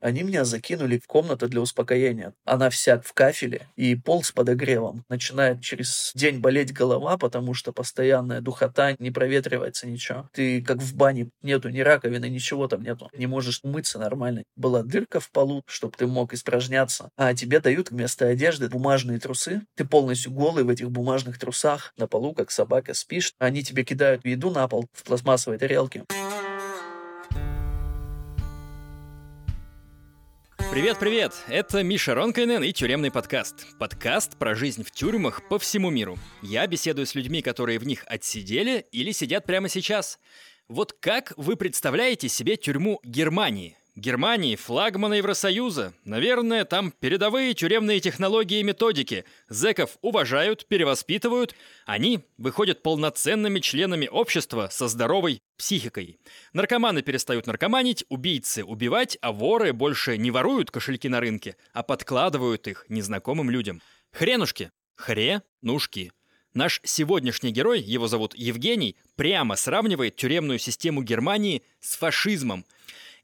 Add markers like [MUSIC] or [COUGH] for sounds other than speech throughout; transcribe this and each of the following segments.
Они меня закинули в комнату для успокоения. Она вся в кафеле и пол с подогревом. Начинает через день болеть голова, потому что постоянная духота, не проветривается ничего. Ты как в бане, нету ни раковины, ничего там нету. Не можешь умыться нормально. Была дырка в полу, чтобы ты мог испражняться. А тебе дают вместо одежды бумажные трусы. Ты полностью голый в этих бумажных трусах. На полу, как собака, спишь. Они тебе кидают еду на пол в пластмассовой тарелке. Привет-привет! Это Миша Ронкайнен и Тюремный подкаст. Подкаст про жизнь в тюрьмах по всему миру. Я беседую с людьми, которые в них отсидели или сидят прямо сейчас. Вот как вы представляете себе тюрьму Германии? Германии флагмана Евросоюза. Наверное, там передовые тюремные технологии и методики. Зеков уважают, перевоспитывают. Они выходят полноценными членами общества со здоровой психикой. Наркоманы перестают наркоманить, убийцы убивать, а воры больше не воруют кошельки на рынке, а подкладывают их незнакомым людям. Хренушки. Хренушки. Наш сегодняшний герой, его зовут Евгений, прямо сравнивает тюремную систему Германии с фашизмом –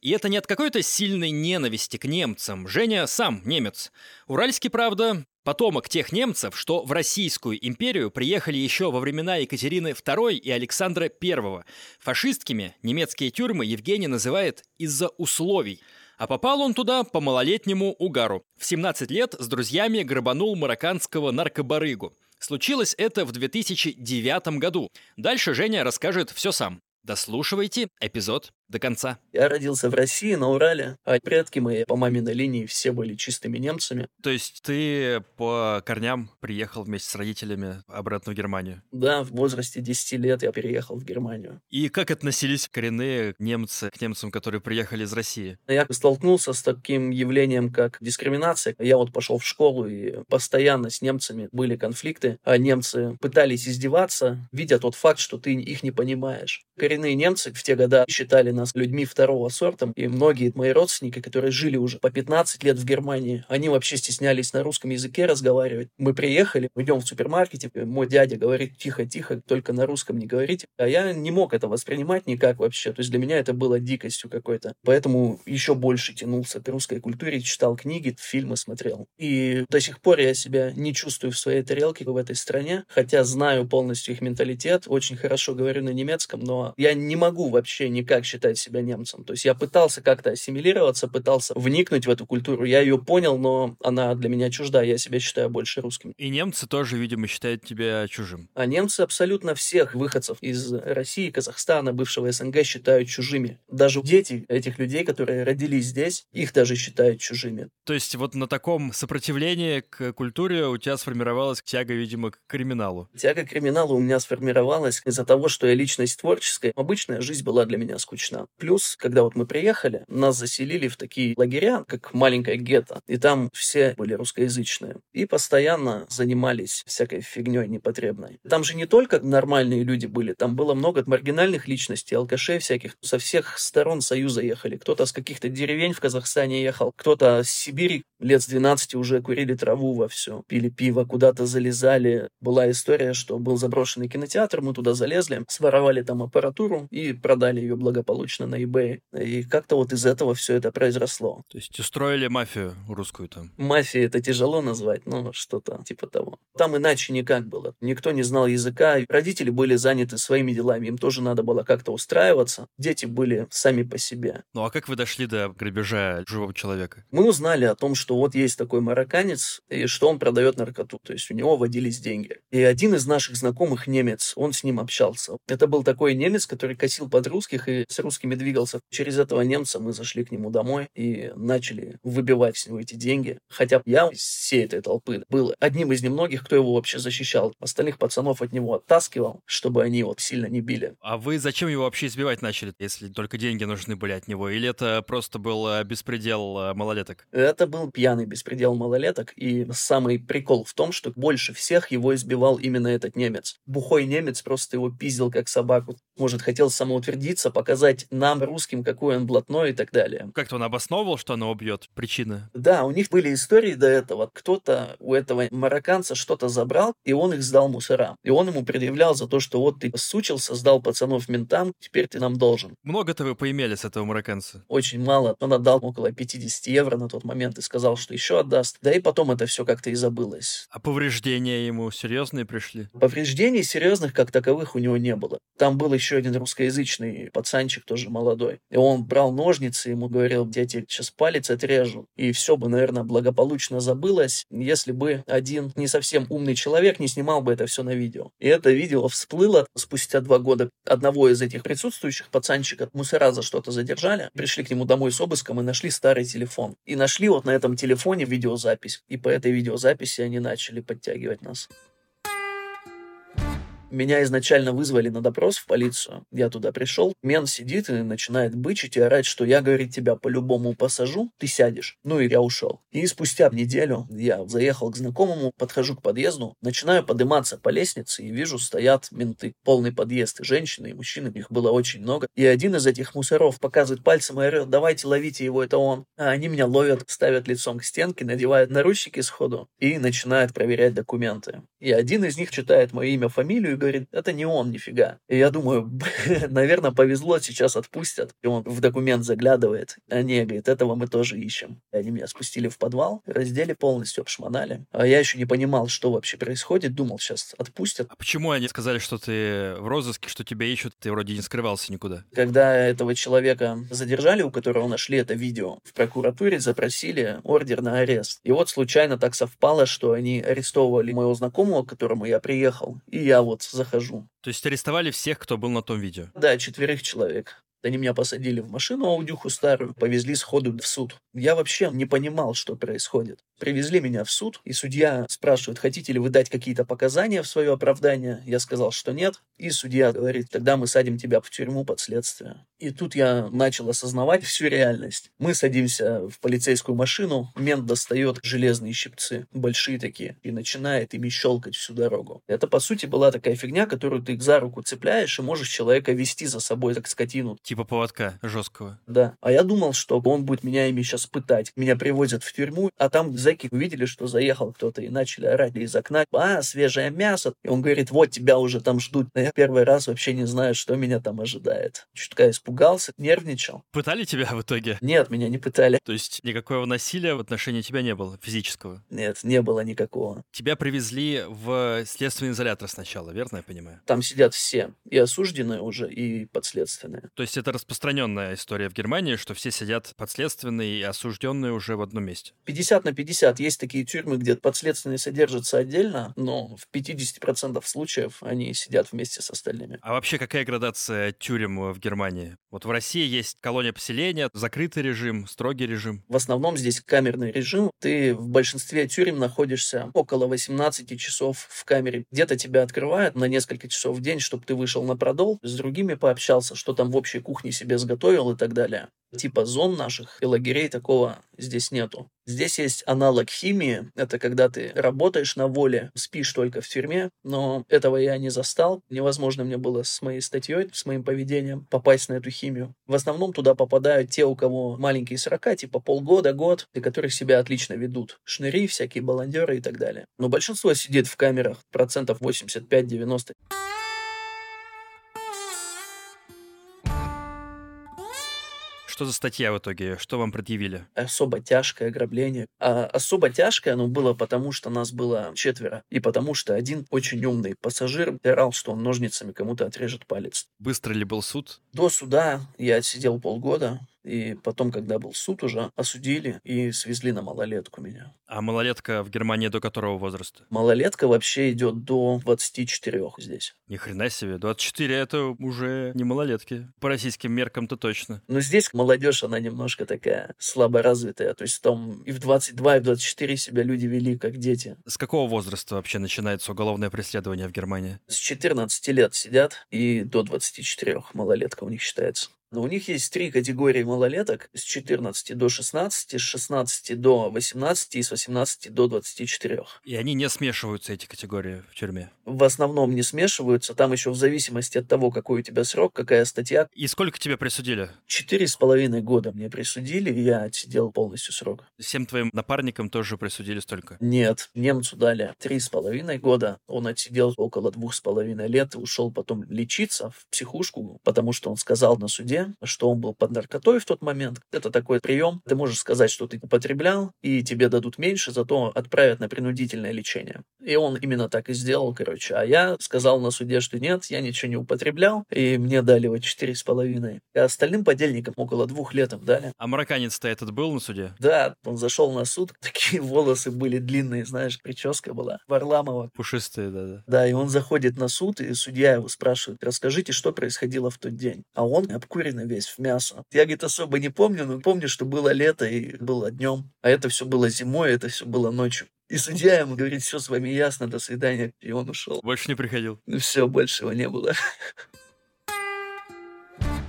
и это не от какой-то сильной ненависти к немцам. Женя сам немец. Уральский, правда, потомок тех немцев, что в Российскую империю приехали еще во времена Екатерины II и Александра I. Фашистскими немецкие тюрьмы Евгений называет из-за условий. А попал он туда по малолетнему угару. В 17 лет с друзьями грабанул марокканского наркобарыгу. Случилось это в 2009 году. Дальше Женя расскажет все сам. Дослушивайте эпизод до конца. Я родился в России, на Урале, а предки мои по маминой линии все были чистыми немцами. То есть ты по корням приехал вместе с родителями обратно в Германию? Да, в возрасте 10 лет я переехал в Германию. И как относились коренные немцы к немцам, которые приехали из России? Я столкнулся с таким явлением, как дискриминация. Я вот пошел в школу, и постоянно с немцами были конфликты, а немцы пытались издеваться, видя тот факт, что ты их не понимаешь. Коренные немцы в те годы считали нас людьми второго сорта, и многие мои родственники, которые жили уже по 15 лет в Германии, они вообще стеснялись на русском языке разговаривать. Мы приехали, идем в супермаркете, мой дядя говорит тихо-тихо, только на русском не говорите. А я не мог это воспринимать никак вообще. То есть для меня это было дикостью какой-то. Поэтому еще больше тянулся к русской культуре, читал книги, фильмы смотрел. И до сих пор я себя не чувствую в своей тарелке в этой стране, хотя знаю полностью их менталитет, очень хорошо говорю на немецком, но я не могу вообще никак считать считать себя немцем. То есть я пытался как-то ассимилироваться, пытался вникнуть в эту культуру. Я ее понял, но она для меня чужда. Я себя считаю больше русским. И немцы тоже, видимо, считают тебя чужим. А немцы абсолютно всех выходцев из России, Казахстана, бывшего СНГ считают чужими. Даже дети этих людей, которые родились здесь, их даже считают чужими. То есть вот на таком сопротивлении к культуре у тебя сформировалась тяга, видимо, к криминалу. Тяга к криминалу у меня сформировалась из-за того, что я личность творческая. Обычная жизнь была для меня скучна. Плюс, когда вот мы приехали, нас заселили в такие лагеря, как маленькое гетто, и там все были русскоязычные. И постоянно занимались всякой фигней непотребной. Там же не только нормальные люди были, там было много маргинальных личностей, алкашей всяких. Со всех сторон Союза ехали. Кто-то с каких-то деревень в Казахстане ехал, кто-то с Сибири лет с 12 уже курили траву во все, пили пиво, куда-то залезали. Была история, что был заброшенный кинотеатр, мы туда залезли, своровали там аппаратуру и продали ее благополучно точно на eBay. И как-то вот из этого все это произросло. То есть устроили мафию русскую там? Мафия это тяжело назвать, но что-то типа того. Там иначе никак было. Никто не знал языка. Родители были заняты своими делами. Им тоже надо было как-то устраиваться. Дети были сами по себе. Ну а как вы дошли до грабежа живого человека? Мы узнали о том, что вот есть такой марокканец, и что он продает наркоту. То есть у него водились деньги. И один из наших знакомых немец, он с ним общался. Это был такой немец, который косил под русских и с русским русскими двигался. Через этого немца мы зашли к нему домой и начали выбивать с него эти деньги. Хотя я из всей этой толпы был одним из немногих, кто его вообще защищал. Остальных пацанов от него оттаскивал, чтобы они его сильно не били. А вы зачем его вообще избивать начали, если только деньги нужны были от него? Или это просто был э, беспредел э, малолеток? Это был пьяный беспредел малолеток. И самый прикол в том, что больше всех его избивал именно этот немец. Бухой немец просто его пиздил как собаку. Может, хотел самоутвердиться, показать показать нам, русским, какой он блатной и так далее. Как-то он обосновывал, что оно убьет? Причина? Да, у них были истории до этого. Кто-то у этого марокканца что-то забрал, и он их сдал мусорам. И он ему предъявлял за то, что вот ты сучился, сдал пацанов ментам, теперь ты нам должен. Много-то вы поимели с этого марокканца? Очень мало. Он отдал около 50 евро на тот момент и сказал, что еще отдаст. Да и потом это все как-то и забылось. А повреждения ему серьезные пришли? Повреждений серьезных как таковых у него не было. Там был еще один русскоязычный пацанчик, тоже молодой. И он брал ножницы, ему говорил, я тебе сейчас палец отрежу. И все бы, наверное, благополучно забылось, если бы один не совсем умный человек не снимал бы это все на видео. И это видео всплыло спустя два года. Одного из этих присутствующих пацанчика мусора за что-то задержали, пришли к нему домой с обыском и нашли старый телефон. И нашли вот на этом телефоне видеозапись. И по этой видеозаписи они начали подтягивать нас. Меня изначально вызвали на допрос в полицию. Я туда пришел. Мен сидит и начинает бычить и орать, что я, говорит, тебя по-любому посажу, ты сядешь. Ну и я ушел. И спустя неделю я заехал к знакомому, подхожу к подъезду, начинаю подниматься по лестнице и вижу, стоят менты. Полный подъезд, и женщины, и мужчины, их было очень много. И один из этих мусоров показывает пальцем и орет, давайте ловите его, это он. А они меня ловят, ставят лицом к стенке, надевают наручники сходу и начинают проверять документы. И один из них читает мое имя, фамилию и говорит, это не он, нифига. И я думаю, [LAUGHS] наверное, повезло, сейчас отпустят. И он в документ заглядывает. А не, говорит, этого мы тоже ищем. И они меня спустили в подвал, раздели полностью, обшмонали. А я еще не понимал, что вообще происходит. Думал, сейчас отпустят. А почему они сказали, что ты в розыске, что тебя ищут, ты вроде не скрывался никуда? Когда этого человека задержали, у которого нашли это видео, в прокуратуре запросили ордер на арест. И вот случайно так совпало, что они арестовывали моего знакомого, к которому я приехал. И я вот захожу. То есть арестовали всех, кто был на том видео? Да, четверых человек. Они меня посадили в машину аудюху старую, повезли сходу в суд. Я вообще не понимал, что происходит. Привезли меня в суд, и судья спрашивает, хотите ли вы дать какие-то показания в свое оправдание. Я сказал, что нет. И судья говорит, тогда мы садим тебя в тюрьму под следствие. И тут я начал осознавать всю реальность. Мы садимся в полицейскую машину, мент достает железные щипцы, большие такие, и начинает ими щелкать всю дорогу. Это, по сути, была такая фигня, которую ты за руку цепляешь и можешь человека вести за собой, как скотину. Типа поводка жесткого. Да. А я думал, что он будет меня ими сейчас пытать. Меня привозят в тюрьму, а там зэки увидели, что заехал кто-то, и начали орать из окна, а, свежее мясо. И он говорит, вот тебя уже там ждут. Но я первый раз вообще не знаю, что меня там ожидает. Чутка испугался, нервничал. Пытали тебя в итоге? Нет, меня не пытали. То есть никакого насилия в отношении тебя не было, физического? Нет, не было никакого. Тебя привезли в следственный изолятор сначала, верно я понимаю? Там сидят все, и осужденные уже, и подследственные. То есть это распространенная история в Германии, что все сидят подследственные и осужденные уже в одном месте? 50 на 50. Есть такие тюрьмы, где подследственные содержатся отдельно, но в 50% случаев они сидят вместе с остальными. А вообще какая градация тюрем в Германии? Вот в России есть колония поселения, закрытый режим, строгий режим. В основном здесь камерный режим. Ты в большинстве тюрем находишься около 18 часов в камере. Где-то тебя открывают на несколько часов в день, чтобы ты вышел на продол, с другими пообщался, что там в общей кухне себе сготовил и так далее. Типа зон наших и лагерей такого здесь нету. Здесь есть аналог химии. Это когда ты работаешь на воле, спишь только в тюрьме. Но этого я не застал. Невозможно мне было с моей статьей, с моим поведением попасть на эту химию. В основном туда попадают те, у кого маленькие срока, типа полгода, год, и которых себя отлично ведут. Шныри, всякие баландеры и так далее. Но большинство сидит в камерах, процентов 85-90. Что за статья в итоге? Что вам предъявили? Особо тяжкое ограбление. А особо тяжкое оно было потому, что нас было четверо. И потому что один очень умный пассажир орал, что он ножницами кому-то отрежет палец. Быстро ли был суд? До суда я отсидел полгода. И потом, когда был суд, уже осудили и свезли на малолетку меня. А малолетка в Германии до которого возраста? Малолетка вообще идет до 24 здесь. Ни хрена себе, 24 это уже не малолетки. По российским меркам-то точно. Но здесь молодежь, она немножко такая слабо развитая. То есть там и в 22, и в 24 себя люди вели как дети. С какого возраста вообще начинается уголовное преследование в Германии? С 14 лет сидят и до 24 малолетка у них считается. Но у них есть три категории малолеток с 14 до 16, с 16 до 18 и с 18 до 24. И они не смешиваются, эти категории в тюрьме? В основном не смешиваются. Там еще в зависимости от того, какой у тебя срок, какая статья. И сколько тебе присудили? Четыре с половиной года мне присудили, и я отсидел полностью срок. Всем твоим напарникам тоже присудили столько? Нет, немцу дали три с половиной года. Он отсидел около двух с половиной лет и ушел потом лечиться в психушку, потому что он сказал на суде, что он был под наркотой в тот момент. Это такой прием. Ты можешь сказать, что ты употреблял, и тебе дадут меньше, зато отправят на принудительное лечение. И он именно так и сделал, короче. А я сказал на суде, что нет, я ничего не употреблял, и мне дали вот четыре с половиной. А остальным подельникам около двух лет им дали. А марокканец-то этот был на суде? Да, он зашел на суд, [LAUGHS] такие волосы были длинные, знаешь, прическа была. Варламова. Пушистые, да-да. Да, и он заходит на суд, и судья его спрашивает, расскажите, что происходило в тот день. А он обкуренный весь в мясо. Я, говорит, особо не помню, но помню, что было лето и было днем. А это все было зимой, это все было ночью. И судья ему говорит, все с вами ясно, до свидания. И он ушел. Больше не приходил. Все, больше его не было. [LAUGHS]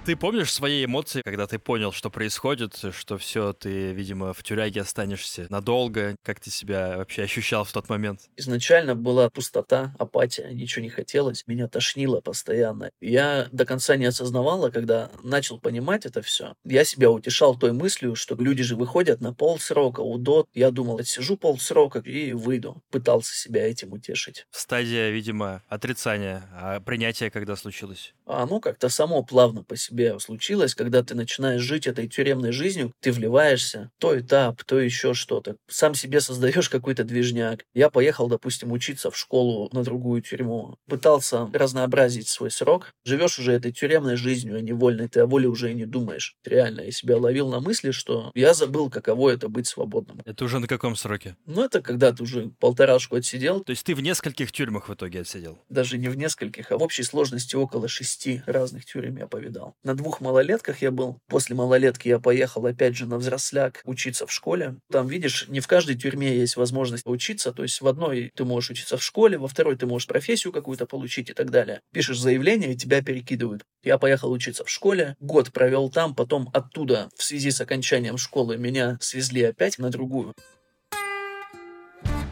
Ты помнишь свои эмоции, когда ты понял, что происходит, что все, ты, видимо, в тюряге останешься надолго? Как ты себя вообще ощущал в тот момент? Изначально была пустота, апатия, ничего не хотелось, меня тошнило постоянно. Я до конца не осознавала, когда начал понимать это все. Я себя утешал той мыслью, что люди же выходят на полсрока, удот. Я думал, сижу полсрока и выйду. Пытался себя этим утешить. Стадия, видимо, отрицания, а принятие когда случилось? А оно как-то само плавно по себе случилось, когда ты начинаешь жить этой тюремной жизнью, ты вливаешься, то этап, то еще что-то. Сам себе создаешь какой-то движняк. Я поехал, допустим, учиться в школу на другую тюрьму. Пытался разнообразить свой срок. Живешь уже этой тюремной жизнью, а не вольной. Ты о воле уже и не думаешь. Реально, я себя ловил на мысли, что я забыл, каково это быть свободным. Это уже на каком сроке? Ну, это когда ты уже полторашку отсидел. То есть ты в нескольких тюрьмах в итоге отсидел? Даже не в нескольких, а в общей сложности около шести разных тюрем я повидал. На двух малолетках я был. После малолетки я поехал опять же на взросляк учиться в школе. Там, видишь, не в каждой тюрьме есть возможность учиться. То есть в одной ты можешь учиться в школе, во второй ты можешь профессию какую-то получить и так далее. Пишешь заявление, и тебя перекидывают. Я поехал учиться в школе, год провел там, потом оттуда в связи с окончанием школы меня свезли опять на другую.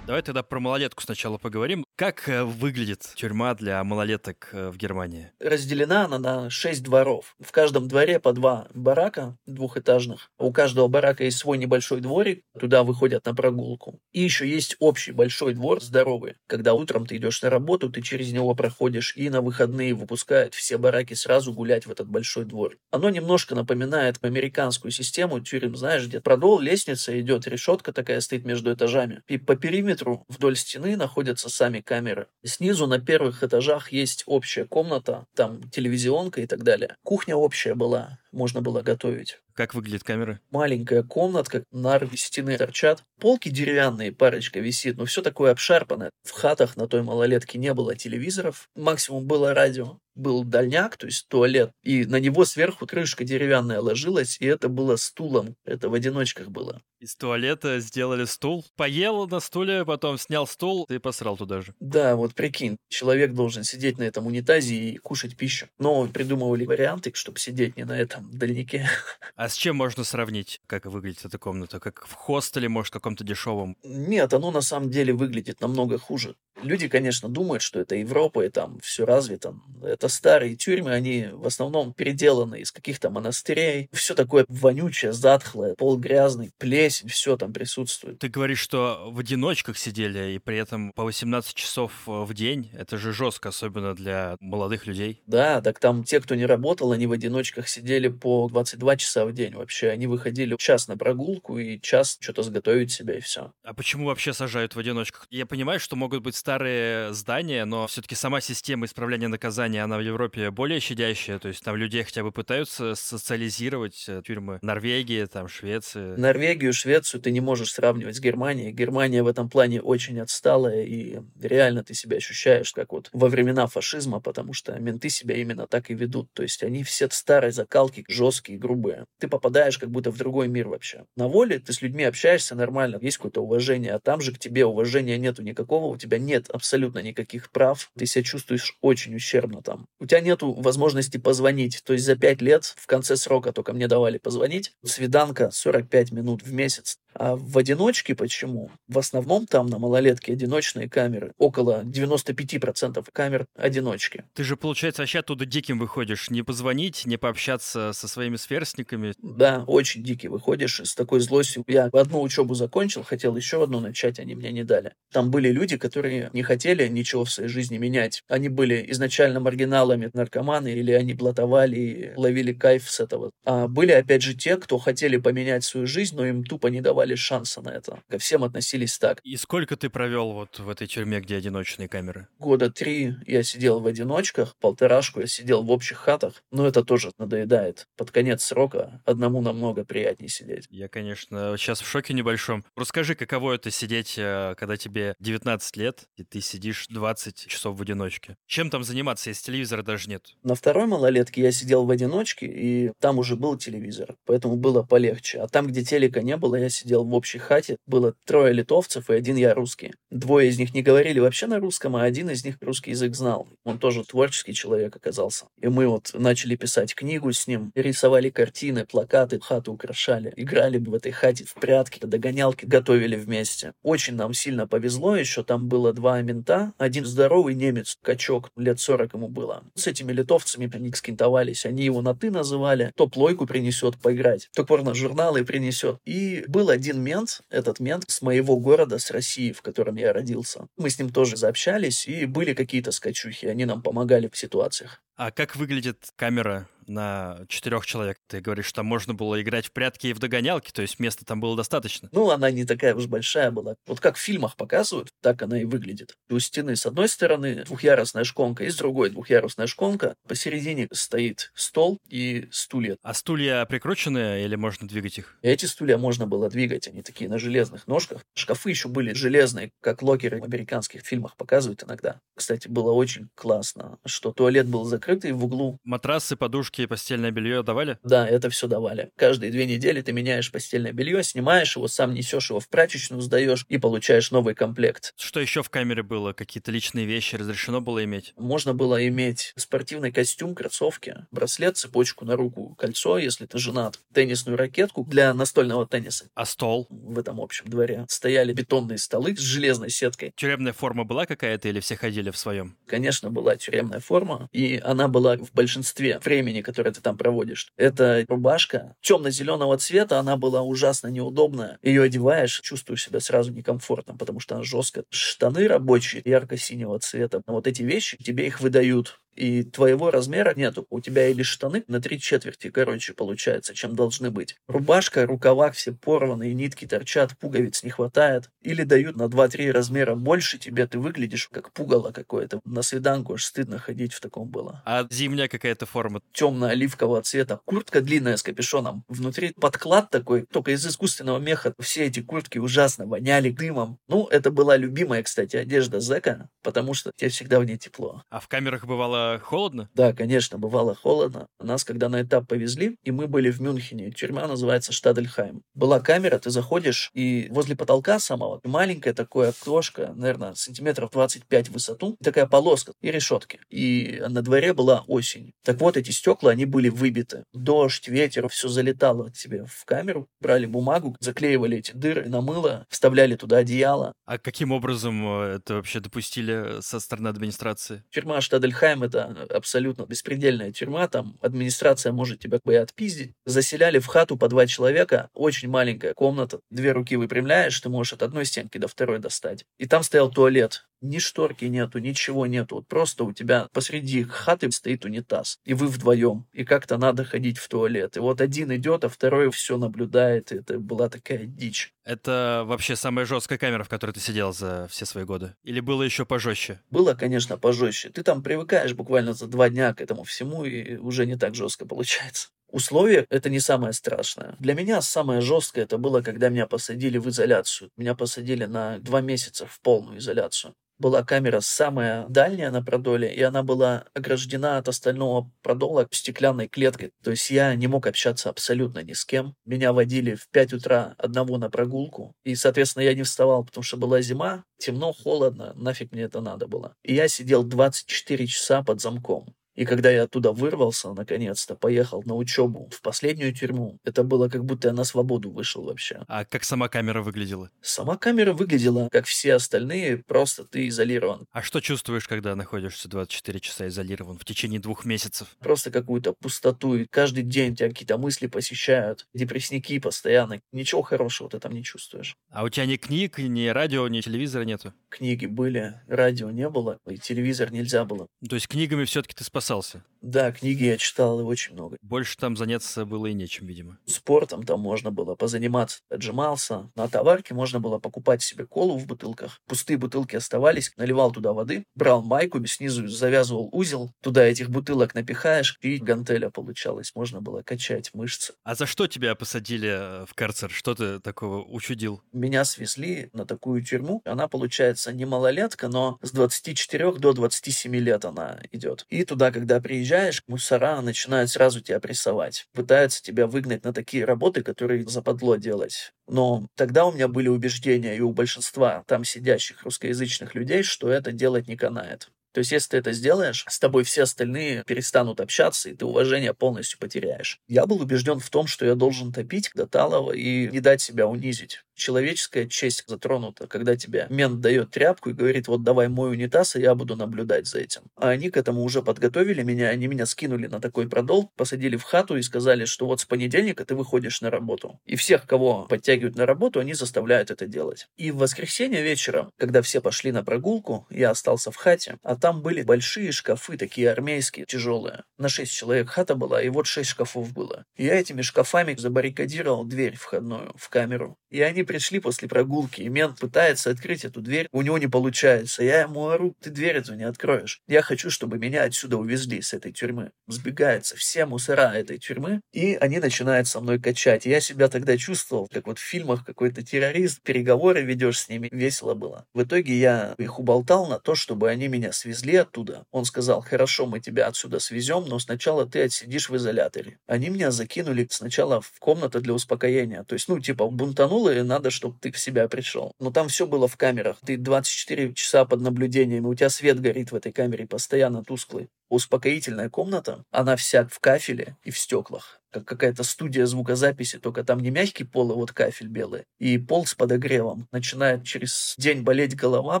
Давай тогда про малолетку сначала поговорим. Как э, выглядит тюрьма для малолеток э, в Германии? Разделена она на шесть дворов. В каждом дворе по два барака двухэтажных. У каждого барака есть свой небольшой дворик, туда выходят на прогулку. И еще есть общий большой двор, здоровый. Когда утром ты идешь на работу, ты через него проходишь, и на выходные выпускают все бараки сразу гулять в этот большой двор. Оно немножко напоминает американскую систему тюрем, знаешь, где продол, лестница идет, решетка такая стоит между этажами. И по периметру периметру вдоль стены находятся сами камеры. Снизу на первых этажах есть общая комната, там телевизионка и так далее. Кухня общая была, можно было готовить. Как выглядят камеры? Маленькая комнатка, нарвы стены торчат. Полки деревянные, парочка висит, но все такое обшарпанное. В хатах на той малолетке не было телевизоров, максимум было радио. Был дальняк, то есть туалет, и на него сверху крышка деревянная ложилась, и это было стулом, это в одиночках было. Из туалета сделали стул, поел на стуле, потом снял стул и посрал туда же. Да, вот прикинь, человек должен сидеть на этом унитазе и кушать пищу. Но придумывали варианты, чтобы сидеть не на этом дальнике. [LAUGHS] А с чем можно сравнить, как выглядит эта комната? Как в хостеле, может, каком-то дешевом? Нет, оно на самом деле выглядит намного хуже. Люди, конечно, думают, что это Европа, и там все развито. Это старые тюрьмы, они в основном переделаны из каких-то монастырей. Все такое вонючее, затхлое, пол грязный, плесень, все там присутствует. Ты говоришь, что в одиночках сидели, и при этом по 18 часов э, в день. Это же жестко, особенно для молодых людей. Да, так там те, кто не работал, они в одиночках сидели по 22 часа в день вообще. Они выходили час на прогулку и час что-то сготовить себе, и все. А почему вообще сажают в одиночках? Я понимаю, что могут быть старые здания, но все-таки сама система исправления наказания, она в Европе более щадящая, то есть там людей хотя бы пытаются социализировать э, тюрьмы Норвегии, там Швеции. Норвегию, Швецию ты не можешь сравнивать с Германией. Германия в этом плане очень отсталая, и реально ты себя ощущаешь как вот во времена фашизма, потому что менты себя именно так и ведут. То есть они все старой закалки, жесткие, грубые. Ты попадаешь как будто в другой мир вообще. На воле ты с людьми общаешься нормально, есть какое-то уважение, а там же к тебе уважения нету никакого, у тебя нет абсолютно никаких прав, ты себя чувствуешь очень ущербно там. У тебя нету возможности позвонить, то есть за пять лет в конце срока только мне давали позвонить, свиданка 45 минут в месяц. А в одиночке почему? В основном там на малолетке одиночные камеры. Около 95% камер одиночки. Ты же, получается, вообще оттуда диким выходишь. Не позвонить, не пообщаться со своими сверстниками. Да, очень дикий выходишь с такой злостью. Я одну учебу закончил, хотел еще одну начать, они мне не дали. Там были люди, которые не хотели ничего в своей жизни менять. Они были изначально маргиналами, наркоманы, или они блатовали и ловили кайф с этого. А были, опять же, те, кто хотели поменять свою жизнь, но им тупо не давали шанса на это. Ко всем относились так. И сколько ты провел вот в этой тюрьме, где одиночные камеры? Года три я сидел в одиночках, полторашку я сидел в общих хатах, но это тоже надоедает. Под конец срока одному намного приятнее сидеть. Я, конечно, сейчас в шоке небольшом. Расскажи, каково это сидеть, э, когда тебе 19 лет, и ты сидишь 20 часов в одиночке? Чем там заниматься, если телевизора даже нет? На второй малолетке я сидел в одиночке, и там уже был телевизор, поэтому было полегче. А там, где телека не было, я сидел в общей хате. Было трое литовцев и один я русский. Двое из них не говорили вообще на русском, а один из них русский язык знал. Он тоже творческий человек оказался. И мы вот начали писать книгу с ним, рисовали картины, плакаты, хату украшали, играли в этой хате в прятки, догонялки готовили вместе. Очень нам сильно повезло еще, там было два мента, один здоровый немец, качок, лет 40 ему было. С этими литовцами они скинтовались, они его на «ты» называли, то плойку принесет поиграть, то порно-журналы принесет. И был один мент, этот мент с моего города, с России, в котором я родился. Мы с ним тоже заобщались, и были какие-то скачухи, они нам помогали в ситуациях. А как выглядит камера на четырех человек. Ты говоришь, что там можно было играть в прятки и в догонялки, то есть места там было достаточно. Ну, она не такая уж большая была. Вот как в фильмах показывают, так она и выглядит. У стены с одной стороны двухъярусная шконка, и с другой двухъярусная шконка. Посередине стоит стол и стулья. А стулья прикрученные или можно двигать их? Эти стулья можно было двигать, они такие на железных ножках. Шкафы еще были железные, как локеры в американских фильмах показывают иногда. Кстати, было очень классно, что туалет был закрытый в углу. Матрасы, подушки и постельное белье давали? Да, это все давали. Каждые две недели ты меняешь постельное белье, снимаешь его, сам несешь его в прачечную, сдаешь и получаешь новый комплект. Что еще в камере было? Какие-то личные вещи разрешено было иметь? Можно было иметь спортивный костюм, кроссовки, браслет, цепочку на руку, кольцо, если ты женат, теннисную ракетку для настольного тенниса. А стол? В этом общем дворе стояли бетонные столы с железной сеткой. Тюремная форма была какая-то или все ходили в своем? Конечно, была тюремная форма, и она была в большинстве времени, которое ты там проводишь. Это рубашка темно-зеленого цвета, она была ужасно неудобная. Ее одеваешь, чувствуешь себя сразу некомфортно, потому что она жесткая. Штаны рабочие ярко-синего цвета. Вот эти вещи, тебе их выдают и твоего размера нету. У тебя или штаны на три четверти короче получается, чем должны быть. Рубашка, рукава все порванные, нитки торчат, пуговиц не хватает. Или дают на 2-3 размера больше тебе, ты выглядишь как пугало какое-то. На свиданку аж стыдно ходить в таком было. А зимняя какая-то форма? Темно-оливкового цвета. Куртка длинная с капюшоном. Внутри подклад такой, только из искусственного меха. Все эти куртки ужасно воняли дымом. Ну, это была любимая, кстати, одежда зэка, потому что тебе всегда в ней тепло. А в камерах бывало холодно? Да, конечно, бывало холодно. Нас, когда на этап повезли, и мы были в Мюнхене, тюрьма называется Штадельхайм. Была камера, ты заходишь, и возле потолка самого маленькое такое окошко, наверное, сантиметров 25 в высоту, такая полоска и решетки. И на дворе была осень. Так вот, эти стекла, они были выбиты. Дождь, ветер, все залетало тебе в камеру. Брали бумагу, заклеивали эти дыры на мыло, вставляли туда одеяло. А каким образом э, это вообще допустили со стороны администрации? Тюрьма Штадельхайм — это абсолютно беспредельная тюрьма, там администрация может тебя бы и отпиздить. Заселяли в хату по два человека, очень маленькая комната, две руки выпрямляешь, ты можешь от одной стенки до второй достать. И там стоял туалет, ни шторки нету, ничего нету. Вот просто у тебя посреди хаты стоит унитаз, и вы вдвоем. И как-то надо ходить в туалет. И вот один идет, а второй все наблюдает. И это была такая дичь. Это вообще самая жесткая камера, в которой ты сидел за все свои годы? Или было еще пожестче? Было, конечно, пожестче. Ты там привыкаешь буквально за два дня к этому всему, и уже не так жестко получается. Условия — это не самое страшное. Для меня самое жесткое это было, когда меня посадили в изоляцию. Меня посадили на два месяца в полную изоляцию была камера самая дальняя на продоле, и она была ограждена от остального продола стеклянной клеткой. То есть я не мог общаться абсолютно ни с кем. Меня водили в 5 утра одного на прогулку, и, соответственно, я не вставал, потому что была зима, темно, холодно, нафиг мне это надо было. И я сидел 24 часа под замком. И когда я оттуда вырвался, наконец-то, поехал на учебу в последнюю тюрьму, это было как будто я на свободу вышел вообще. А как сама камера выглядела? Сама камера выглядела, как все остальные, просто ты изолирован. А что чувствуешь, когда находишься 24 часа изолирован в течение двух месяцев? Просто какую-то пустоту, и каждый день тебя какие-то мысли посещают, депрессники постоянно. Ничего хорошего ты там не чувствуешь. А у тебя ни книг, ни радио, ни телевизора нету? Книги были, радио не было, и телевизор нельзя было. То есть книгами все-таки ты спас спасался. Да, книги я читал и очень много. Больше там заняться было и нечем, видимо. Спортом там можно было позаниматься. Отжимался. На товарке можно было покупать себе колу в бутылках. Пустые бутылки оставались. Наливал туда воды. Брал майку, снизу завязывал узел. Туда этих бутылок напихаешь. И гантеля получалось. Можно было качать мышцы. А за что тебя посадили э, в карцер? Что ты такого учудил? Меня свезли на такую тюрьму. Она получается не малолетка, но с 24 до 27 лет она идет. И туда, когда приезжаешь мусора начинают сразу тебя прессовать. Пытаются тебя выгнать на такие работы, которые западло делать. Но тогда у меня были убеждения и у большинства там сидящих русскоязычных людей, что это делать не канает. То есть, если ты это сделаешь, с тобой все остальные перестанут общаться, и ты уважение полностью потеряешь. Я был убежден в том, что я должен топить до и не дать себя унизить человеческая честь затронута, когда тебе мент дает тряпку и говорит, вот давай мой унитаз, и я буду наблюдать за этим. А они к этому уже подготовили меня, они меня скинули на такой продол, посадили в хату и сказали, что вот с понедельника ты выходишь на работу. И всех, кого подтягивают на работу, они заставляют это делать. И в воскресенье вечером, когда все пошли на прогулку, я остался в хате, а там были большие шкафы, такие армейские, тяжелые. На шесть человек хата была, и вот шесть шкафов было. Я этими шкафами забаррикадировал дверь входную в камеру. И они пришли после прогулки, и мент пытается открыть эту дверь, у него не получается. Я ему ору, ты дверь эту не откроешь. Я хочу, чтобы меня отсюда увезли, с этой тюрьмы. Сбегаются все мусора этой тюрьмы, и они начинают со мной качать. Я себя тогда чувствовал, как вот в фильмах какой-то террорист, переговоры ведешь с ними, весело было. В итоге я их уболтал на то, чтобы они меня свезли оттуда. Он сказал, хорошо, мы тебя отсюда свезем, но сначала ты отсидишь в изоляторе. Они меня закинули сначала в комнату для успокоения. То есть, ну, типа, бунтануло, и надо, чтобы ты в себя пришел. Но там все было в камерах. Ты 24 часа под наблюдением, и у тебя свет горит в этой камере, постоянно тусклый. Успокоительная комната, она вся в кафеле и в стеклах как какая-то студия звукозаписи, только там не мягкий пол, а вот кафель белый. И пол с подогревом. Начинает через день болеть голова,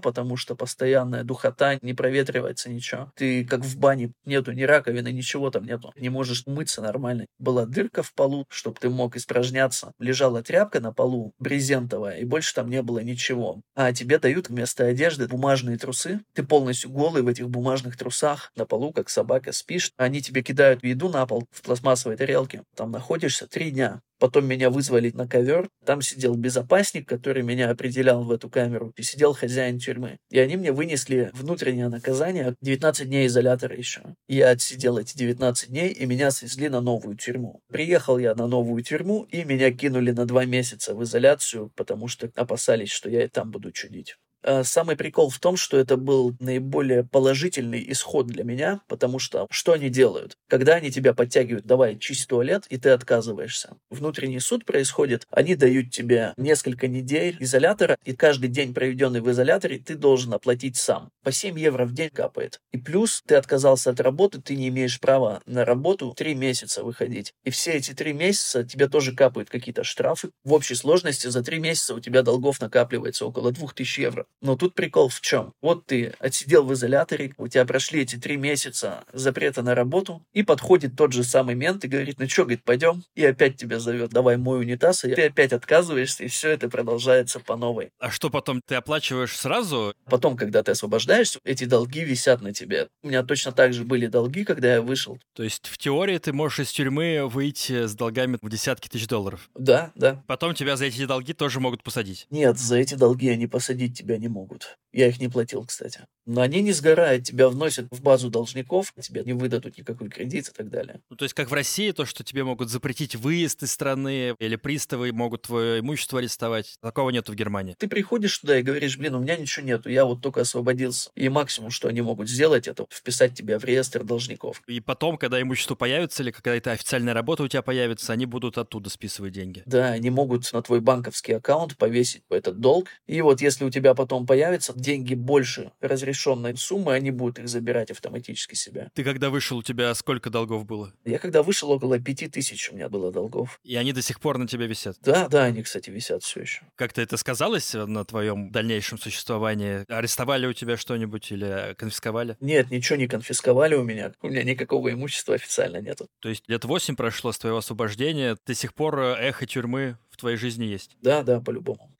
потому что постоянная духота, не проветривается ничего. Ты как в бане, нету ни раковины, ничего там нету. Не можешь мыться нормально. Была дырка в полу, чтобы ты мог испражняться. Лежала тряпка на полу, брезентовая, и больше там не было ничего. А тебе дают вместо одежды бумажные трусы. Ты полностью голый в этих бумажных трусах. На полу, как собака, спишь. Они тебе кидают еду на пол в пластмассовой тарелке там находишься три дня. Потом меня вызвали на ковер. Там сидел безопасник, который меня определял в эту камеру. И сидел хозяин тюрьмы. И они мне вынесли внутреннее наказание 19 дней изолятора еще. Я отсидел эти 19 дней, и меня свезли на новую тюрьму. Приехал я на новую тюрьму, и меня кинули на два месяца в изоляцию, потому что опасались, что я и там буду чудить. Э, самый прикол в том, что это был наиболее положительный исход для меня, потому что что они делают? Когда они тебя подтягивают, давай, чисть туалет, и ты отказываешься. Внутренний суд происходит, они дают тебе несколько недель изолятора, и каждый день, проведенный в изоляторе, ты должен оплатить сам. По 7 евро в день капает. И плюс ты отказался от работы, ты не имеешь права на работу 3 месяца выходить. И все эти 3 месяца тебе тоже капают какие-то штрафы. В общей сложности за 3 месяца у тебя долгов накапливается около 2000 евро. Но тут прикол в чем? Вот ты отсидел в изоляторе, у тебя прошли эти три месяца запрета на работу, и подходит тот же самый мент и говорит, ну что, говорит, пойдем, и опять тебя зовет, давай мой унитаз, и ты опять отказываешься, и все это продолжается по новой. А что потом, ты оплачиваешь сразу? Потом, когда ты освобождаешься, эти долги висят на тебе. У меня точно так же были долги, когда я вышел. То есть в теории ты можешь из тюрьмы выйти с долгами в десятки тысяч долларов? Да, да. Потом тебя за эти долги тоже могут посадить? Нет, за эти долги они посадить тебя они могут. Я их не платил, кстати. Но они не сгорают, тебя вносят в базу должников, тебе не выдадут никакой кредит и так далее. Ну, то есть, как в России, то, что тебе могут запретить выезд из страны, или приставы могут твое имущество арестовать. Такого нету в Германии. Ты приходишь туда и говоришь, блин, у меня ничего нету, я вот только освободился. И максимум, что они могут сделать, это вписать тебя в реестр должников. И потом, когда имущество появится, или какая-то официальная работа у тебя появится, они будут оттуда списывать деньги. Да, они могут на твой банковский аккаунт повесить этот долг. И вот если у тебя потом появится деньги больше разрешенной суммы, они будут их забирать автоматически себя. Ты когда вышел, у тебя сколько долгов было? Я когда вышел, около пяти тысяч у меня было долгов. И они до сих пор на тебя висят? Да, да, они, кстати, висят все еще. Как-то это сказалось на твоем дальнейшем существовании? Арестовали у тебя что-нибудь или конфисковали? Нет, ничего не конфисковали у меня. У меня никакого имущества официально нету. То есть лет восемь прошло с твоего освобождения, до сих пор э, эхо тюрьмы в твоей жизни есть? Да, да, по-любому.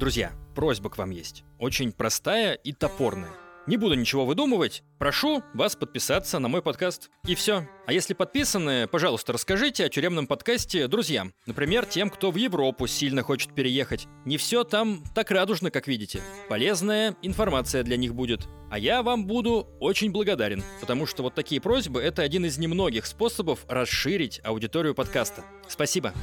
Друзья, просьба к вам есть. Очень простая и топорная. Не буду ничего выдумывать. Прошу вас подписаться на мой подкаст. И все. А если подписаны, пожалуйста, расскажите о тюремном подкасте друзьям. Например, тем, кто в Европу сильно хочет переехать. Не все там так радужно, как видите. Полезная информация для них будет. А я вам буду очень благодарен, потому что вот такие просьбы — это один из немногих способов расширить аудиторию подкаста. Спасибо.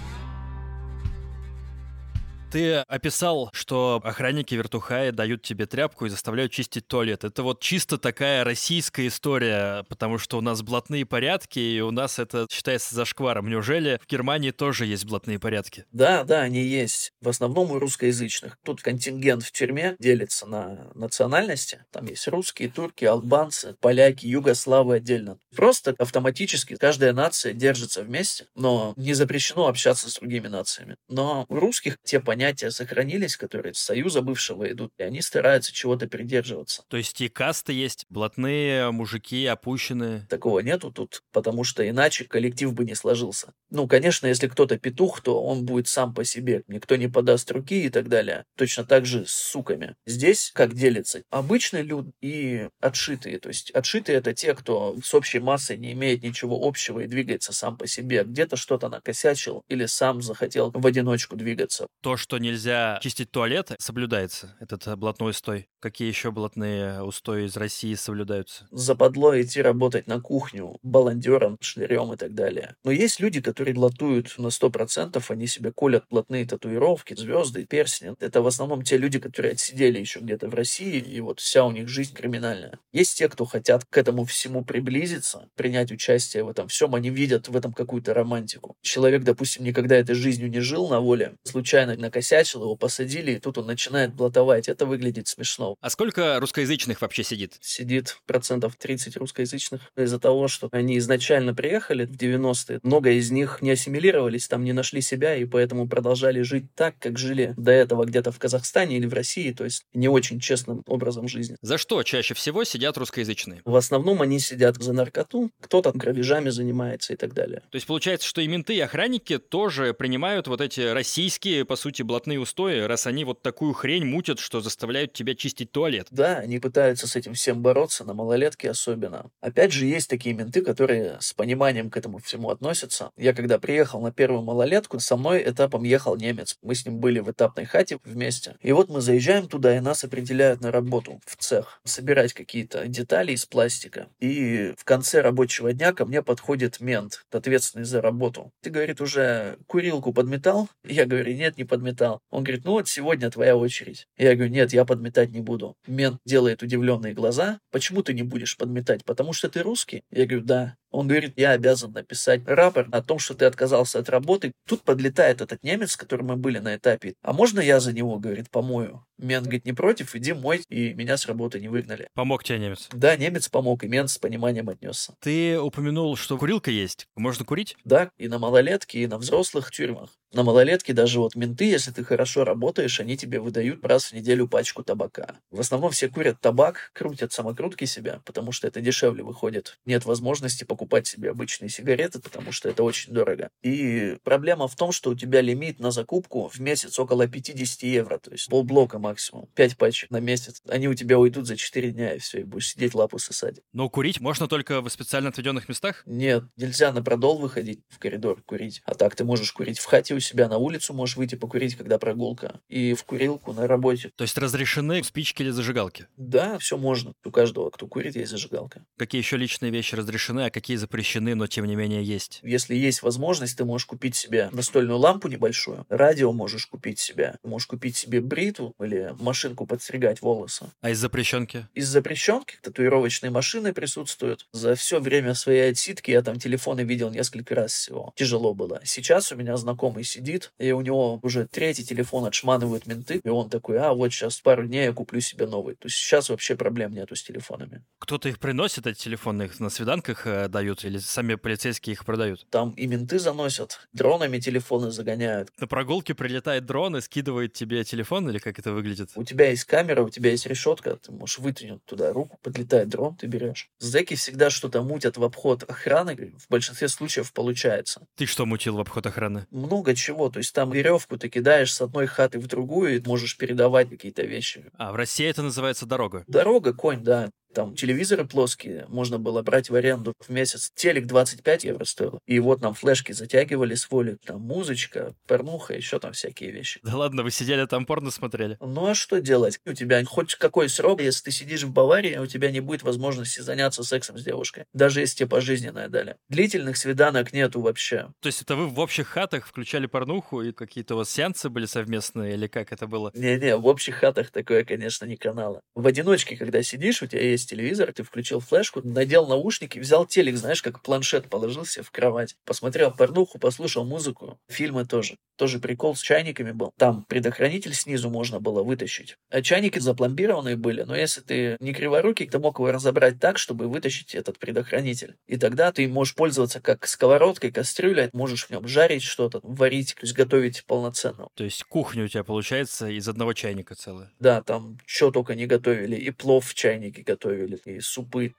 Ты описал, что охранники вертухаи дают тебе тряпку и заставляют чистить туалет. Это вот чисто такая российская история, потому что у нас блатные порядки, и у нас это считается зашкваром. Неужели в Германии тоже есть блатные порядки? Да, да, они есть. В основном у русскоязычных. Тут контингент в тюрьме делится на национальности. Там есть русские, турки, албанцы, поляки, югославы отдельно. Просто автоматически каждая нация держится вместе, но не запрещено общаться с другими нациями. Но у русских те понятия понятия сохранились, которые из Союза бывшего идут, и они стараются чего-то придерживаться. То есть и касты есть, блатные, мужики, опущенные? Такого нету тут, потому что иначе коллектив бы не сложился. Ну, конечно, если кто-то петух, то он будет сам по себе, никто не подаст руки и так далее. Точно так же с суками. Здесь как делится? Обычный люд и отшитые. То есть отшитые это те, кто с общей массой не имеет ничего общего и двигается сам по себе. Где-то что-то накосячил или сам захотел в одиночку двигаться. То, что нельзя чистить туалет, соблюдается этот э, блатной устой. Какие еще блатные устои из России соблюдаются? Западло идти работать на кухню баландером, шлерем и так далее. Но есть люди, которые блатуют на 100%, они себе колят блатные татуировки, звезды, перстни. Это в основном те люди, которые отсидели еще где-то в России, и вот вся у них жизнь криминальная. Есть те, кто хотят к этому всему приблизиться, принять участие в этом всем, они видят в этом какую-то романтику. Человек, допустим, никогда этой жизнью не жил на воле, случайно на накосячил, его посадили, и тут он начинает блатовать. Это выглядит смешно. А сколько русскоязычных вообще сидит? Сидит процентов 30 русскоязычных. Из-за того, что они изначально приехали в 90-е, много из них не ассимилировались, там не нашли себя, и поэтому продолжали жить так, как жили до этого где-то в Казахстане или в России, то есть не очень честным образом жизни. За что чаще всего сидят русскоязычные? В основном они сидят за наркоту, кто-то грабежами занимается и так далее. То есть получается, что и менты, и охранники тоже принимают вот эти российские, по сути, блатные устои, раз они вот такую хрень мутят, что заставляют тебя чистить туалет. Да, они пытаются с этим всем бороться, на малолетке особенно. Опять же, есть такие менты, которые с пониманием к этому всему относятся. Я когда приехал на первую малолетку, со мной этапом ехал немец. Мы с ним были в этапной хате вместе. И вот мы заезжаем туда, и нас определяют на работу в цех. Собирать какие-то детали из пластика. И в конце рабочего дня ко мне подходит мент, ответственный за работу. Ты, говорит, уже курилку подметал? Я говорю, нет, не подметал подметал. Он говорит, ну вот сегодня твоя очередь. Я говорю, нет, я подметать не буду. Мент делает удивленные глаза. Почему ты не будешь подметать? Потому что ты русский? Я говорю, да. Он говорит, я обязан написать рапорт о том, что ты отказался от работы. Тут подлетает этот немец, с которым мы были на этапе. А можно я за него, говорит, помою? Мент говорит, не против, иди мой. И меня с работы не выгнали. Помог тебе немец? Да, немец помог, и мент с пониманием отнесся. Ты упомянул, что курилка есть. Можно курить? Да, и на малолетке, и на взрослых тюрьмах. На малолетке даже вот менты, если ты хорошо работаешь, они тебе выдают раз в неделю пачку табака. В основном все курят табак, крутят самокрутки себя, потому что это дешевле выходит. Нет возможности покупать покупать себе обычные сигареты, потому что это очень дорого. И проблема в том, что у тебя лимит на закупку в месяц около 50 евро, то есть полблока максимум, 5 пачек на месяц. Они у тебя уйдут за 4 дня, и все, и будешь сидеть лапу сосать. Но курить можно только в специально отведенных местах? Нет, нельзя на продол выходить в коридор курить. А так ты можешь курить в хате у себя, на улицу можешь выйти покурить, когда прогулка. И в курилку на работе. То есть разрешены спички или зажигалки? Да, все можно. У каждого, кто курит, есть зажигалка. Какие еще личные вещи разрешены, а какие запрещены, но тем не менее есть? Если есть возможность, ты можешь купить себе настольную лампу небольшую, радио можешь купить себе, можешь купить себе бритву или машинку подстригать волосы. А из запрещенки? Из запрещенки татуировочные машины присутствуют. За все время своей отсидки я там телефоны видел несколько раз всего. Тяжело было. Сейчас у меня знакомый сидит, и у него уже третий телефон отшманывают менты, и он такой, а вот сейчас пару дней я куплю себе новый. То есть сейчас вообще проблем нету с телефонами. Кто-то их приносит, эти телефоны, на свиданках э, дают, или сами полицейские их продают? Там и менты заносят, дронами телефоны загоняют. На прогулке прилетает дрон и скидывает тебе телефон, или как это выглядит? У тебя есть камера, у тебя есть решетка, ты можешь вытянуть туда руку, подлетает дрон, ты берешь. Зэки всегда что-то мутят в обход охраны, в большинстве случаев получается. Ты что мутил в обход охраны? Много чего, то есть там веревку ты кидаешь с одной хаты в другую и можешь передавать какие-то вещи. А в России это называется дорога? Дорога, конь, да. Там телевизоры плоские можно было брать в аренду в месяц. Телек 25 евро стоил. И вот нам флешки затягивали с воли. Там музычка, порнуха, еще там всякие вещи. Да ладно, вы сидели там порно смотрели? Ну а что делать? У тебя хоть какой срок, если ты сидишь в Баварии, у тебя не будет возможности заняться сексом с девушкой. Даже если тебе пожизненное дали. Длительных свиданок нету вообще. То есть это вы в общих хатах включали порнуху и какие-то у вас сеансы были совместные или как это было? Не-не, в общих хатах такое, конечно, не канала. В одиночке, когда сидишь, у тебя есть телевизор, ты включил флешку, надел наушники, взял телек, знаешь, как планшет положился в кровать, посмотрел порнуху, послушал музыку, фильмы тоже. Тоже прикол с чайниками был. Там предохранитель снизу можно было вытащить. А чайники запломбированные были, но если ты не криворукий, ты мог его разобрать так, чтобы вытащить этот предохранитель. И тогда ты можешь пользоваться как сковородкой, кастрюлей, можешь в нем жарить что-то, варить, то есть готовить полноценно. То есть кухня у тебя получается из одного чайника целая? Да, там что только не готовили. И плов в чайнике готовили, и супы.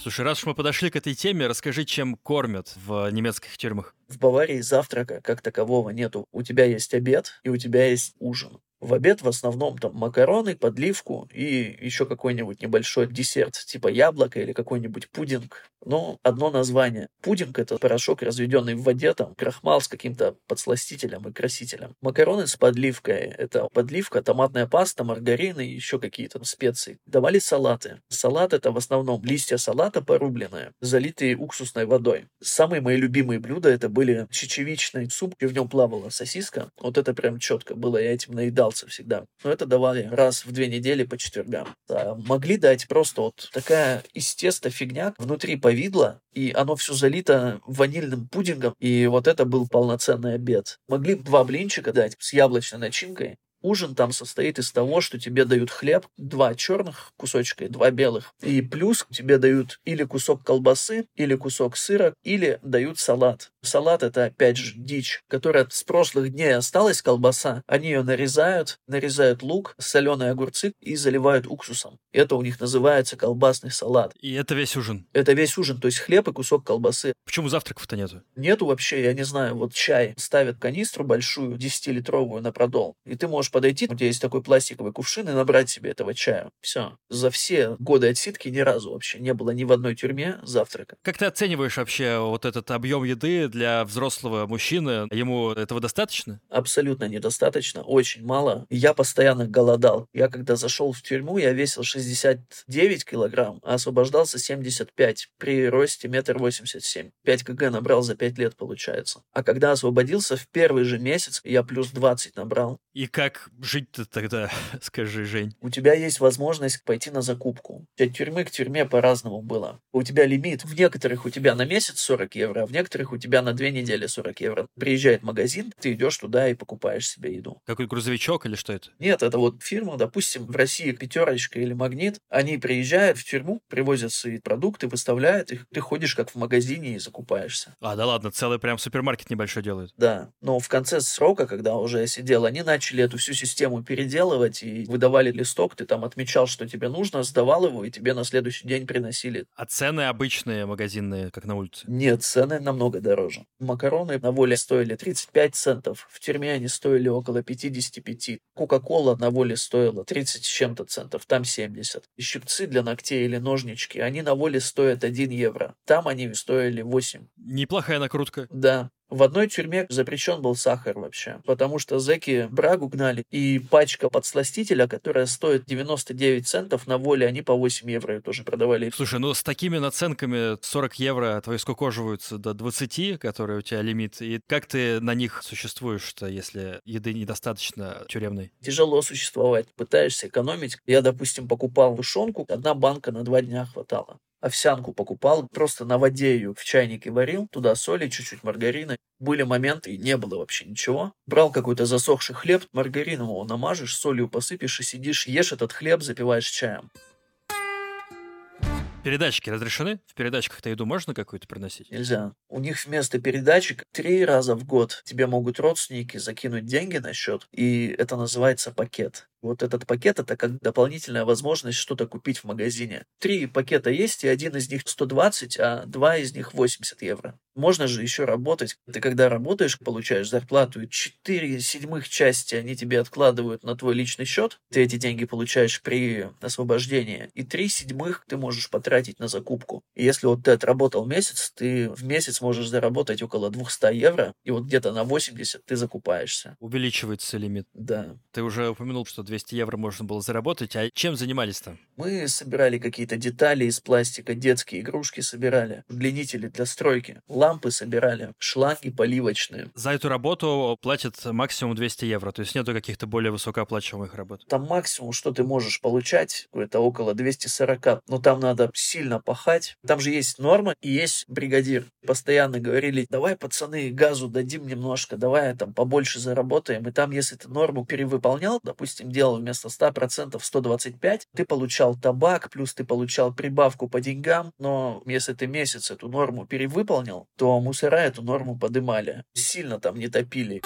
Слушай, раз уж мы подошли к этой теме, расскажи, чем кормят в немецких тюрьмах. В Баварии завтрака как такового нету. У тебя есть обед и у тебя есть ужин. В обед в основном там макароны, подливку и еще какой-нибудь небольшой десерт, типа яблоко или какой-нибудь пудинг. Но одно название. Пудинг — это порошок, разведенный в воде, там, крахмал с каким-то подсластителем и красителем. Макароны с подливкой — это подливка, томатная паста, маргарин и еще какие-то специи. Давали салаты. Салат — это в основном листья салата порубленные, залитые уксусной водой. Самые мои любимые блюда — это были чечевичный суп, и в нем плавала сосиска. Вот это прям четко было, я этим наедался всегда. Но это давали раз в две недели по четвергам. А могли дать просто вот такая из теста фигня, внутри повидло, и оно все залито ванильным пудингом, и вот это был полноценный обед. Могли два блинчика дать с яблочной начинкой, Ужин там состоит из того, что тебе дают хлеб, два черных кусочка и два белых. И плюс тебе дают или кусок колбасы, или кусок сыра, или дают салат. Салат это опять же дичь, которая с прошлых дней осталась колбаса. Они ее нарезают, нарезают лук, соленые огурцы и заливают уксусом. Это у них называется колбасный салат. И это весь ужин? Это весь ужин, то есть хлеб и кусок колбасы. Почему завтраков-то нету? Нету вообще, я не знаю, вот чай ставят канистру большую, 10-литровую на продол, и ты можешь подойти, у тебя есть такой пластиковый кувшин и набрать себе этого чая. Все. За все годы отсидки ни разу вообще не было ни в одной тюрьме завтрака. Как ты оцениваешь вообще вот этот объем еды для взрослого мужчины? Ему этого достаточно? Абсолютно недостаточно, очень мало. Я постоянно голодал. Я когда зашел в тюрьму, я весил 69 килограмм, а освобождался 75 при росте метр восемьдесят семь. 5 кг набрал за 5 лет, получается. А когда освободился, в первый же месяц я плюс 20 набрал. И как жить-то тогда, [LAUGHS] скажи, Жень? У тебя есть возможность пойти на закупку. От тюрьмы к тюрьме по-разному было. У тебя лимит. В некоторых у тебя на месяц 40 евро, а в некоторых у тебя на две недели 40 евро. Приезжает магазин, ты идешь туда и покупаешь себе еду. Какой грузовичок или что это? Нет, это вот фирма, допустим, в России пятерочка или магнит. Они приезжают в тюрьму, привозят свои продукты, выставляют их. Ты ходишь как в магазине и закупаешься. А, да ладно, целый прям супермаркет небольшой делают. Да, но в конце срока, когда уже я сидел, они начали начали эту всю систему переделывать и выдавали листок, ты там отмечал, что тебе нужно, сдавал его, и тебе на следующий день приносили. А цены обычные магазинные, как на улице? Нет, цены намного дороже. Макароны на воле стоили 35 центов, в тюрьме они стоили около 55. Кока-кола на воле стоила 30 с чем-то центов, там 70. И щипцы для ногтей или ножнички, они на воле стоят 1 евро, там они стоили 8. Неплохая накрутка. Да, в одной тюрьме запрещен был сахар вообще, потому что зэки брагу гнали, и пачка подсластителя, которая стоит 99 центов на воле, они по 8 евро ее тоже продавали. Слушай, ну с такими наценками 40 евро твои скукоживаются до 20, которые у тебя лимит, и как ты на них существуешь-то, если еды недостаточно тюремной? Тяжело существовать, пытаешься экономить. Я, допустим, покупал тушенку, одна банка на два дня хватало овсянку покупал, просто на воде ее в чайнике варил, туда соли, чуть-чуть маргарина. Были моменты, и не было вообще ничего. Брал какой-то засохший хлеб, маргарином его намажешь, солью посыпешь и сидишь, ешь этот хлеб, запиваешь чаем. Передатчики разрешены? В передатчиках-то еду можно какую-то приносить? Нельзя. У них вместо передатчик три раза в год тебе могут родственники закинуть деньги на счет, и это называется пакет. Вот этот пакет — это как дополнительная возможность что-то купить в магазине. Три пакета есть, и один из них 120, а два из них 80 евро. Можно же еще работать. Ты когда работаешь, получаешь зарплату, и 4 седьмых части они тебе откладывают на твой личный счет. Ты эти деньги получаешь при освобождении. И 3 седьмых ты можешь потратить на закупку. И если вот ты отработал месяц, ты в месяц можешь заработать около 200 евро, и вот где-то на 80 ты закупаешься. Увеличивается лимит. Да. Ты уже упомянул, что 200 евро можно было заработать. А чем занимались-то? Мы собирали какие-то детали из пластика, детские игрушки собирали, удлинители для стройки, лампы собирали, шланги поливочные. За эту работу платят максимум 200 евро, то есть нету каких-то более высокооплачиваемых работ. Там максимум, что ты можешь получать, это около 240, но там надо сильно пахать. Там же есть норма и есть бригадир. Постоянно говорили, давай, пацаны, газу дадим немножко, давай там побольше заработаем. И там, если ты норму перевыполнял, допустим, делал вместо 100% 125, ты получал табак, плюс ты получал прибавку по деньгам, но если ты месяц эту норму перевыполнил, то мусора эту норму подымали. Сильно там не топили.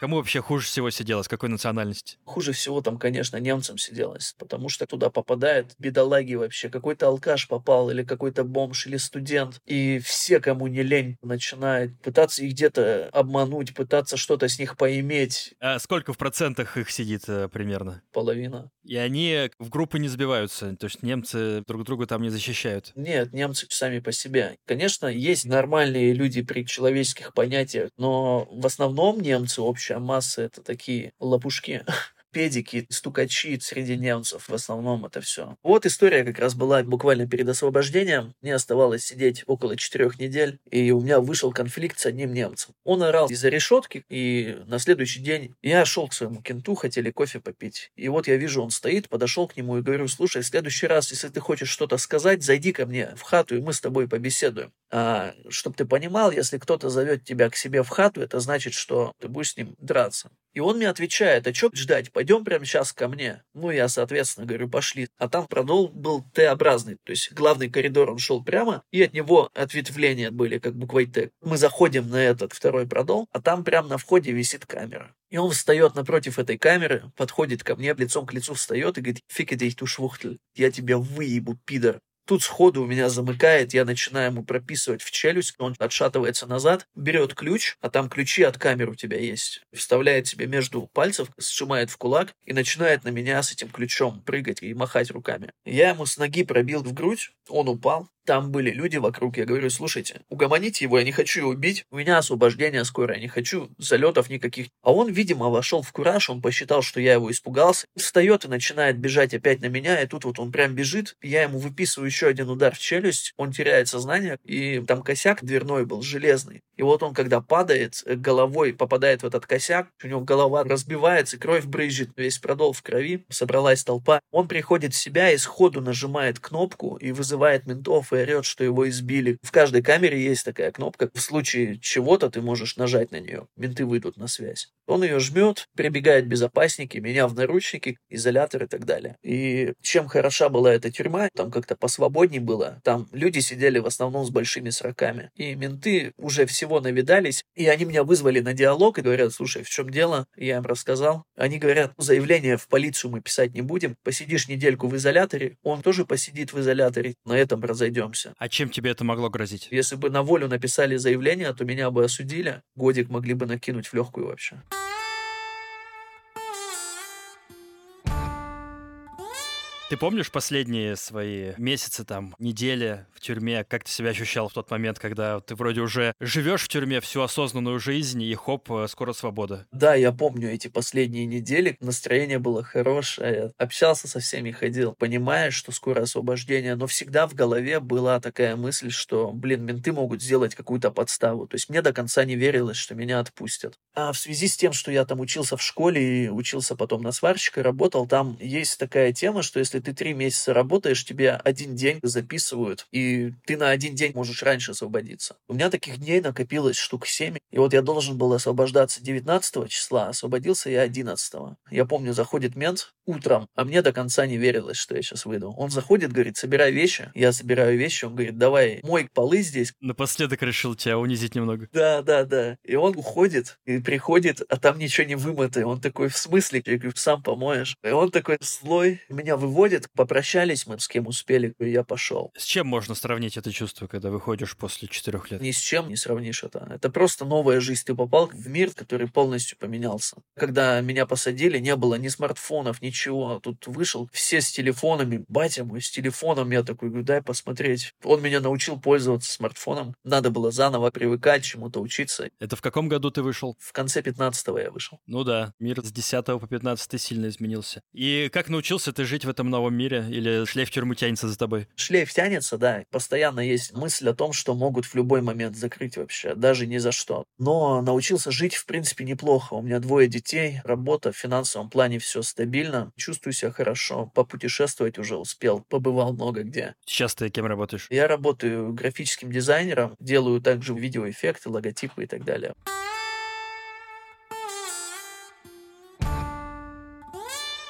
Кому вообще хуже всего сиделось? Какой национальности? Хуже всего там, конечно, немцам сиделось, потому что туда попадают бедолаги вообще. Какой-то алкаш попал, или какой-то бомж, или студент. И все, кому не лень, начинают пытаться их где-то обмануть, пытаться что-то с них поиметь. А сколько в процентах их сидит э, примерно? Половина. И они в группы не сбиваются, то есть немцы друг друга там не защищают? Нет, немцы сами по себе. Конечно, есть нормальные люди при человеческих понятиях, но в основном немцы общие общая масса это такие лопушки педики, стукачи среди немцев. В основном это все. Вот история как раз была буквально перед освобождением. Мне оставалось сидеть около четырех недель, и у меня вышел конфликт с одним немцем. Он орал из-за решетки, и на следующий день я шел к своему кенту, хотели кофе попить. И вот я вижу, он стоит, подошел к нему и говорю, слушай, в следующий раз, если ты хочешь что-то сказать, зайди ко мне в хату, и мы с тобой побеседуем. А, чтобы ты понимал, если кто-то зовет тебя к себе в хату, это значит, что ты будешь с ним драться. И он мне отвечает, а что ждать, пойдем прямо сейчас ко мне. Ну, я, соответственно, говорю, пошли. А там продол был Т-образный, то есть главный коридор, он шел прямо, и от него ответвления были, как буквой Т. Мы заходим на этот второй продол, а там прямо на входе висит камера. И он встает напротив этой камеры, подходит ко мне, лицом к лицу встает и говорит, фиг ты швухтль, я тебя выебу, пидор. Тут сходу у меня замыкает, я начинаю ему прописывать в челюсть, он отшатывается назад, берет ключ, а там ключи от камеры у тебя есть, вставляет себе между пальцев, сжимает в кулак и начинает на меня с этим ключом прыгать и махать руками. Я ему с ноги пробил в грудь, он упал, там были люди вокруг. Я говорю, слушайте, угомоните его, я не хочу его бить. У меня освобождение скоро, я не хочу залетов никаких. А он, видимо, вошел в кураж, он посчитал, что я его испугался. Встает и начинает бежать опять на меня, и тут вот он прям бежит. Я ему выписываю еще один удар в челюсть, он теряет сознание, и там косяк дверной был, железный. И вот он, когда падает, головой попадает в этот косяк, у него голова разбивается, кровь брызжет, весь продол в крови, собралась толпа. Он приходит в себя и сходу нажимает кнопку и вызывает вызывает ментов и орет, что его избили. В каждой камере есть такая кнопка. В случае чего-то ты можешь нажать на нее. Менты выйдут на связь. Он ее жмет, прибегают безопасники, меня в наручники, изолятор и так далее. И чем хороша была эта тюрьма, там как-то посвободней было. Там люди сидели в основном с большими сроками. И менты уже всего навидались. И они меня вызвали на диалог и говорят, слушай, в чем дело? Я им рассказал. Они говорят, заявление в полицию мы писать не будем. Посидишь недельку в изоляторе, он тоже посидит в изоляторе. На этом разойдемся. А чем тебе это могло грозить? Если бы на волю написали заявление, то меня бы осудили. Годик могли бы накинуть в легкую вообще. Ты помнишь последние свои месяцы, там, недели в тюрьме? Как ты себя ощущал в тот момент, когда ты вроде уже живешь в тюрьме всю осознанную жизнь, и хоп, э, скоро свобода? Да, я помню эти последние недели. Настроение было хорошее. Общался со всеми, ходил, понимая, что скоро освобождение. Но всегда в голове была такая мысль, что, блин, менты могут сделать какую-то подставу. То есть мне до конца не верилось, что меня отпустят. А в связи с тем, что я там учился в школе и учился потом на сварщика, работал, там есть такая тема, что если если ты три месяца работаешь, тебе один день записывают, и ты на один день можешь раньше освободиться. У меня таких дней накопилось штук 7, и вот я должен был освобождаться 19 числа, освободился я 11. Я помню, заходит мент утром, а мне до конца не верилось, что я сейчас выйду. Он заходит, говорит, собирай вещи, я собираю вещи, он говорит, давай, мой полы здесь. Напоследок решил тебя унизить немного. Да, да, да. И он уходит, и приходит, а там ничего не вымыто. Он такой, в смысле? Я говорю, сам помоешь. И он такой злой, меня выводит выходит, попрощались мы с кем успели, и я пошел. С чем можно сравнить это чувство, когда выходишь после четырех лет? Ни с чем не сравнишь это. Это просто новая жизнь. Ты попал в мир, который полностью поменялся. Когда меня посадили, не было ни смартфонов, ничего. Тут вышел все с телефонами. Батя мой с телефоном. Я такой, говорю, дай посмотреть. Он меня научил пользоваться смартфоном. Надо было заново привыкать, чему-то учиться. Это в каком году ты вышел? В конце 15-го я вышел. Ну да, мир с 10 по 15 сильно изменился. И как научился ты жить в этом новом мире? Или шлейф тюрьмы тянется за тобой? Шлейф тянется, да. Постоянно есть мысль о том, что могут в любой момент закрыть вообще, даже ни за что. Но научился жить, в принципе, неплохо. У меня двое детей, работа, в финансовом плане все стабильно. Чувствую себя хорошо. Попутешествовать уже успел, побывал много где. Сейчас ты кем работаешь? Я работаю графическим дизайнером, делаю также видеоэффекты, логотипы и так далее.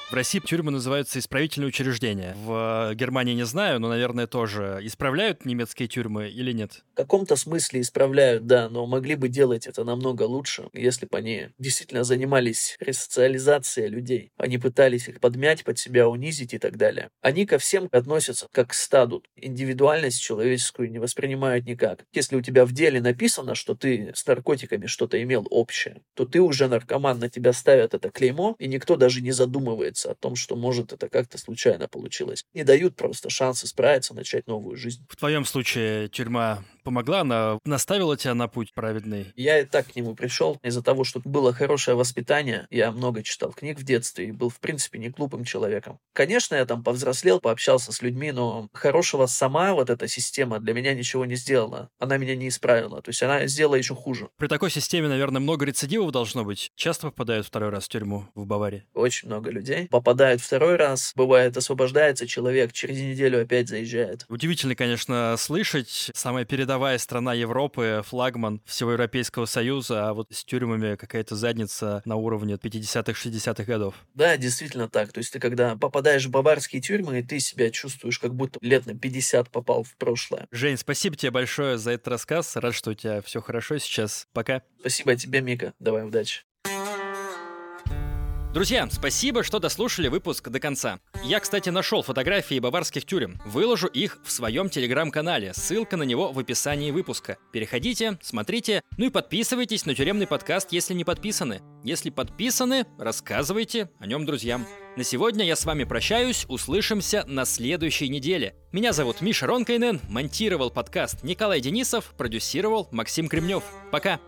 В России тюрьмы называются исправительные учреждения. В Германии не знаю, но, наверное, тоже. Исправляют немецкие тюрьмы или нет? В каком-то смысле исправляют, да, но могли бы делать это намного лучше, если бы они действительно занимались ресоциализацией людей. Они пытались их подмять под себя, унизить и так далее. Они ко всем относятся как к стаду. Индивидуальность человеческую не воспринимают никак. Если у тебя в деле написано, что ты с наркотиками что-то имел общее, то ты уже наркоман, на тебя ставят это клеймо, и никто даже не задумывается задумывается о том, что может это как-то случайно получилось. Не дают просто шансы справиться, начать новую жизнь. В твоем случае тюрьма помогла, она наставила тебя на путь праведный? Я и так к нему пришел из-за того, что было хорошее воспитание. Я много читал книг в детстве и был, в принципе, не глупым человеком. Конечно, я там повзрослел, пообщался с людьми, но хорошего сама вот эта система для меня ничего не сделала. Она меня не исправила. То есть она сделала еще хуже. При такой системе, наверное, много рецидивов должно быть. Часто попадают второй раз в тюрьму в Баварии? Очень много людей. Попадают второй раз. Бывает, освобождается человек, через неделю опять заезжает. Удивительно, конечно, слышать. Самая передовая передовая страна Европы, флагман всего Европейского Союза, а вот с тюрьмами какая-то задница на уровне 50-х, 60-х годов. Да, действительно так. То есть ты когда попадаешь в баварские тюрьмы, ты себя чувствуешь, как будто лет на 50 попал в прошлое. Жень, спасибо тебе большое за этот рассказ. Рад, что у тебя все хорошо сейчас. Пока. Спасибо тебе, Мика. Давай, удачи. Друзья, спасибо, что дослушали выпуск до конца. Я, кстати, нашел фотографии баварских тюрем. Выложу их в своем телеграм-канале. Ссылка на него в описании выпуска. Переходите, смотрите, ну и подписывайтесь на тюремный подкаст, если не подписаны. Если подписаны, рассказывайте о нем друзьям. На сегодня я с вами прощаюсь, услышимся на следующей неделе. Меня зовут Миша Ронкайнен, монтировал подкаст Николай Денисов, продюсировал Максим Кремнев. Пока!